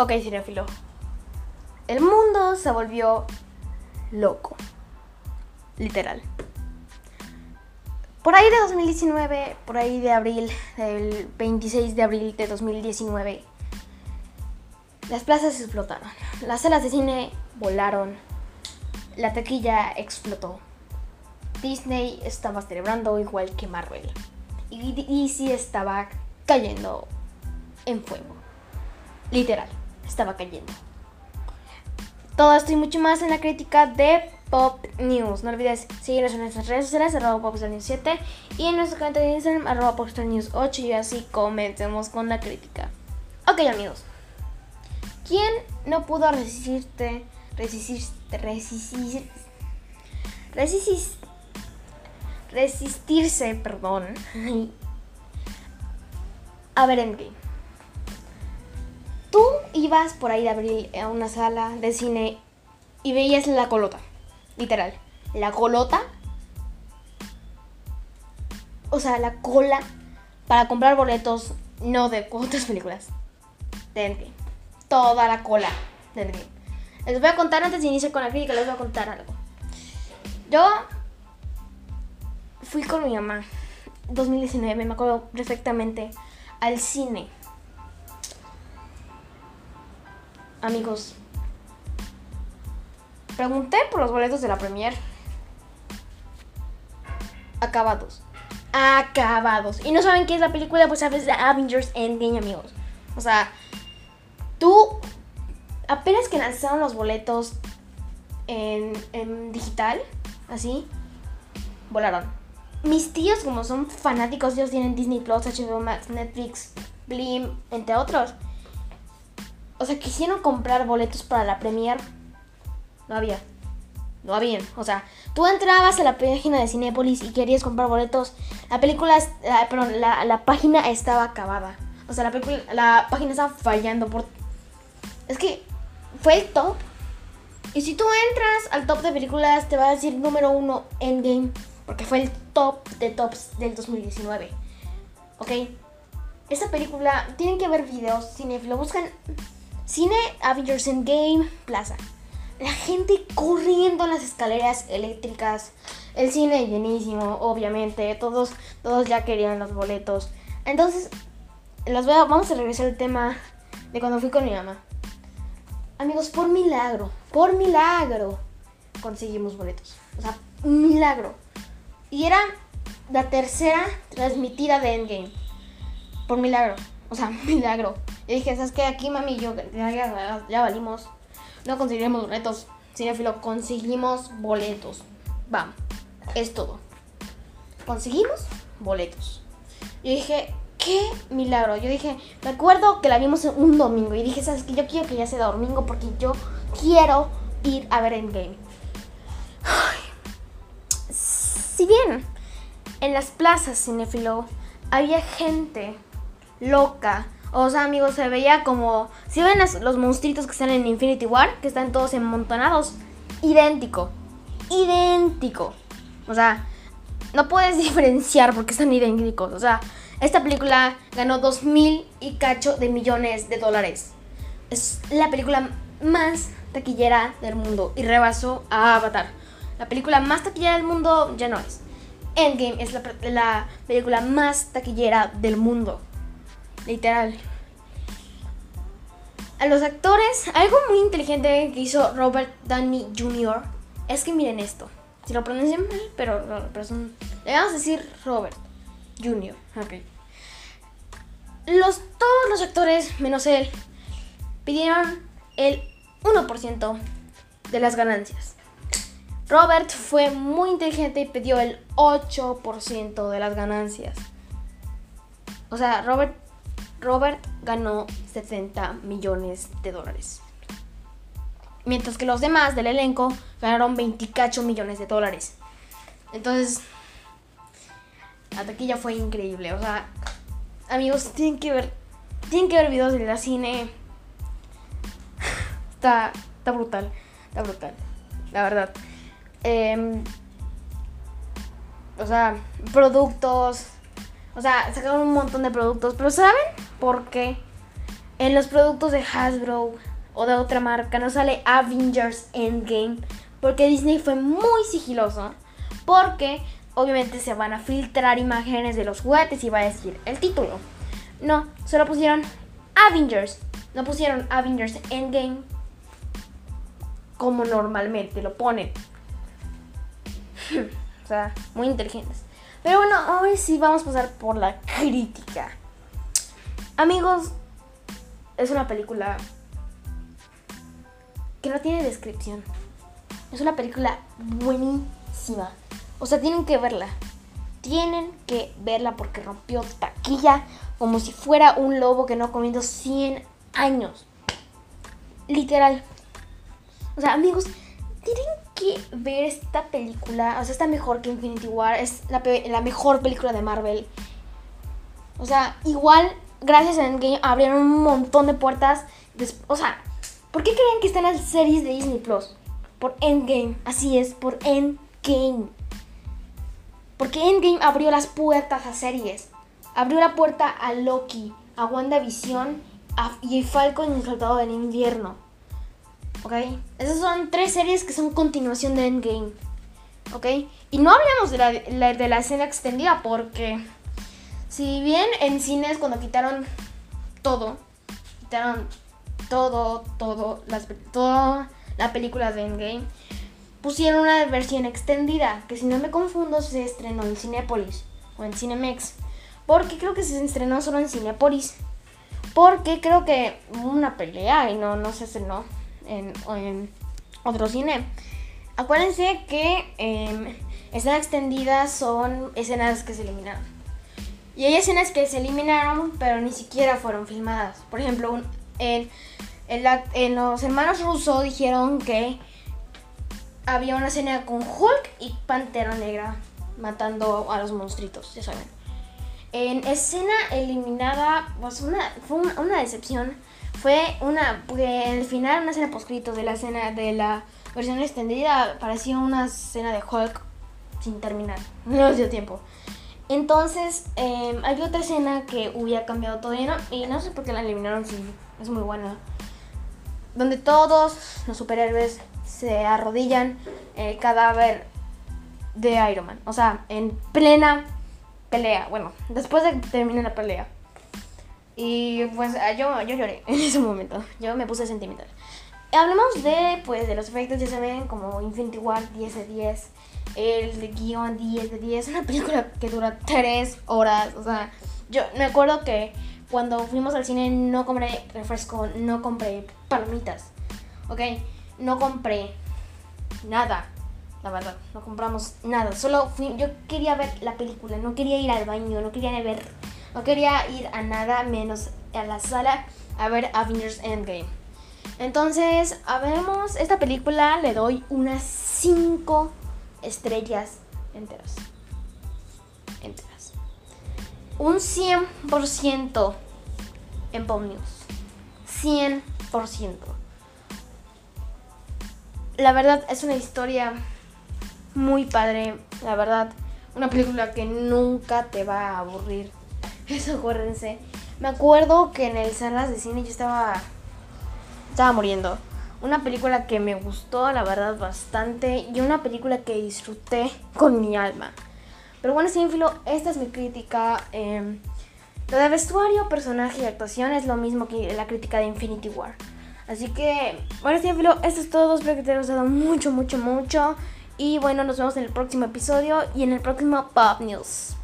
Ok, cinéfilo. El mundo se volvió loco. Literal. Por ahí de 2019, por ahí de abril, el 26 de abril de 2019, las plazas explotaron. Las salas de cine volaron. La taquilla explotó. Disney estaba celebrando igual que Marvel. Y DC estaba cayendo en fuego. Literal estaba cayendo. Todo esto y mucho más en la crítica de Pop News. No olvides seguirnos en nuestras redes sociales, arroba Popstar News 7 y en nuestro canal de Instagram, arroba Popstar News 8 y así comencemos con la crítica. Ok amigos, ¿quién no pudo resistirte, resistirte, resistir, resistir, resistirse, perdón, a ver Endgame? Tú ibas por ahí de abril a una sala de cine y veías la colota. Literal. La colota. O sea, la cola para comprar boletos no de otras películas. De Endgame. Toda la cola de Endgame. Les voy a contar antes de iniciar con la crítica, les voy a contar algo. Yo fui con mi mamá 2019, me acuerdo perfectamente, al cine amigos, pregunté por los boletos de la premier. Acabados. Acabados. Y no saben qué es la película, pues sabes de Avengers Endgame, amigos. O sea, tú apenas que lanzaron los boletos en, en digital, así, volaron. Mis tíos, como son fanáticos, ellos tienen Disney Plus, HBO Max, Netflix, Blim, entre otros o sea, quisieron comprar boletos para la premier. No había. No había. O sea, tú entrabas a la página de Cinepolis y querías comprar boletos. La película, la, perdón, la, página estaba acabada. O sea, la, película, la página estaba fallando por... Es que fue el top. Y si tú entras al top de películas, te va a decir número uno Endgame. Porque fue el top de tops del 2019. ¿Ok? Esta película, tienen que ver videos, lo buscan Cine Avengers Game Plaza. La gente corriendo en las escaleras eléctricas. El cine llenísimo, obviamente. Todos, todos ya querían los boletos. Entonces, los voy vamos a regresar al tema de cuando fui con mi mamá. Amigos, por milagro, por milagro, conseguimos boletos. O sea, milagro. Y era la tercera transmitida de Endgame. Por milagro. O sea, milagro. Y dije, ¿sabes qué? Aquí, mami, yo ya, ya, valimos. No conseguiremos boletos. Cinefilo, conseguimos boletos. Vamos, es todo. Conseguimos boletos. Yo dije, qué milagro. Yo dije, me acuerdo que la vimos un domingo. Y dije, ¿sabes qué? Yo quiero que ya sea domingo porque yo quiero ir a ver Endgame. Si bien en las plazas cinefilo había gente loca o sea, amigos, se veía como. Si ven los monstruitos que están en Infinity War, que están todos emontonados, idéntico. Idéntico. O sea, no puedes diferenciar porque están idénticos. O sea, esta película ganó 2 mil y cacho de millones de dólares. Es la película más taquillera del mundo y rebasó a Avatar. La película más taquillera del mundo ya no es. Endgame es la película más taquillera del mundo. Literal. A los actores, algo muy inteligente que hizo Robert Downey Jr. es que miren esto. Si lo pronuncian mal, pero, le vamos a decir Robert Jr. Ok. Los, todos los actores, menos él, pidieron el 1% de las ganancias. Robert fue muy inteligente y pidió el 8% de las ganancias. O sea, Robert Robert ganó 70 millones de dólares. Mientras que los demás del elenco ganaron 28 millones de dólares. Entonces, la taquilla fue increíble. O sea, amigos, tienen que ver, tienen que ver videos de la cine. Está, está brutal, está brutal, la verdad. Em, o sea, productos, o sea, sacaron un montón de productos, pero ¿saben por qué en los productos de Hasbro o de otra marca no sale Avengers Endgame porque Disney fue muy sigiloso porque obviamente se van a filtrar imágenes de los juguetes y va a decir el título. No, solo pusieron Avengers, no pusieron Avengers Endgame como normalmente lo ponen. o sea, muy inteligentes. Pero bueno, hoy sí vamos a pasar por la crítica. Amigos, es una película que no tiene descripción. Es una película buenísima. O sea, tienen que verla. Tienen que verla porque rompió taquilla como si fuera un lobo que no ha comido 100 años. Literal. O sea, amigos, tienen que ver esta película. O sea, está mejor que Infinity War. Es la, la mejor película de Marvel. O sea, igual, gracias a Endgame, abrieron un montón de puertas. O sea, ¿por qué creen que están las series de Disney Plus? Por Endgame. Así es, por Endgame. Porque Endgame abrió las puertas a series. Abrió la puerta a Loki, a WandaVision a, y Falcon y el Soldado del Invierno. ¿Ok? Esas son tres series que son continuación de Endgame. ¿Ok? Y no hablemos de la, de la escena extendida porque si bien en cines cuando quitaron todo, quitaron todo, todo, las, toda la película de Endgame, pusieron una versión extendida que si no me confundo se estrenó en Cinepolis o en Cinemex. Porque creo que se estrenó solo en Cinepolis. Porque creo que una pelea y no, no se estrenó en, en otro cine. Acuérdense que eh, escenas extendidas son escenas que se eliminaron. Y hay escenas que se eliminaron, pero ni siquiera fueron filmadas. Por ejemplo, en, en, los hermanos Russo dijeron que había una escena con Hulk y Pantera Negra matando a los monstruitos, ya saben. En escena eliminada, pues una, fue una, decepción. Fue una, porque el final, una escena poscrito de la escena de la versión extendida, parecía una escena de Hulk sin terminar. No nos dio tiempo. Entonces, eh, hay otra escena que hubiera cambiado todo y no, y no sé por qué la eliminaron, sí, es muy buena. Donde todos los superhéroes se arrodillan el cadáver de Iron Man. O sea, en plena pelea. Bueno, después de que termine la pelea. Y pues ah, yo, yo lloré en ese momento. Yo me puse sentimental. Hablamos de, pues, de los efectos, ya saben, como Infinity War 10 de 10, el guion 10 de 10, una película que dura 3 horas. O sea, yo me acuerdo que cuando fuimos al cine no compré refresco, no compré palomitas, ¿ok? No compré nada la verdad, no compramos nada. Solo fui, yo quería ver la película, no quería ir al baño, no quería ver, no quería ir a nada menos a la sala a ver Avengers Endgame. Entonces, a veremos esta película, le doy unas 5 estrellas enteras. Enteras. Un 100% en Pop News. 100%. La verdad es una historia muy padre, la verdad. Una película que nunca te va a aburrir. Eso acuérdense. Me acuerdo que en el salas de cine yo estaba. Estaba muriendo. Una película que me gustó, la verdad, bastante. Y una película que disfruté con mi alma. Pero bueno, Sinfilo, esta es mi crítica. Eh, lo de vestuario, personaje y actuación es lo mismo que la crítica de Infinity War. Así que, bueno, Sinfilo, esto es todo. Espero que te haya gustado mucho, mucho, mucho. Y bueno, nos vemos en el próximo episodio y en el próximo Pop News.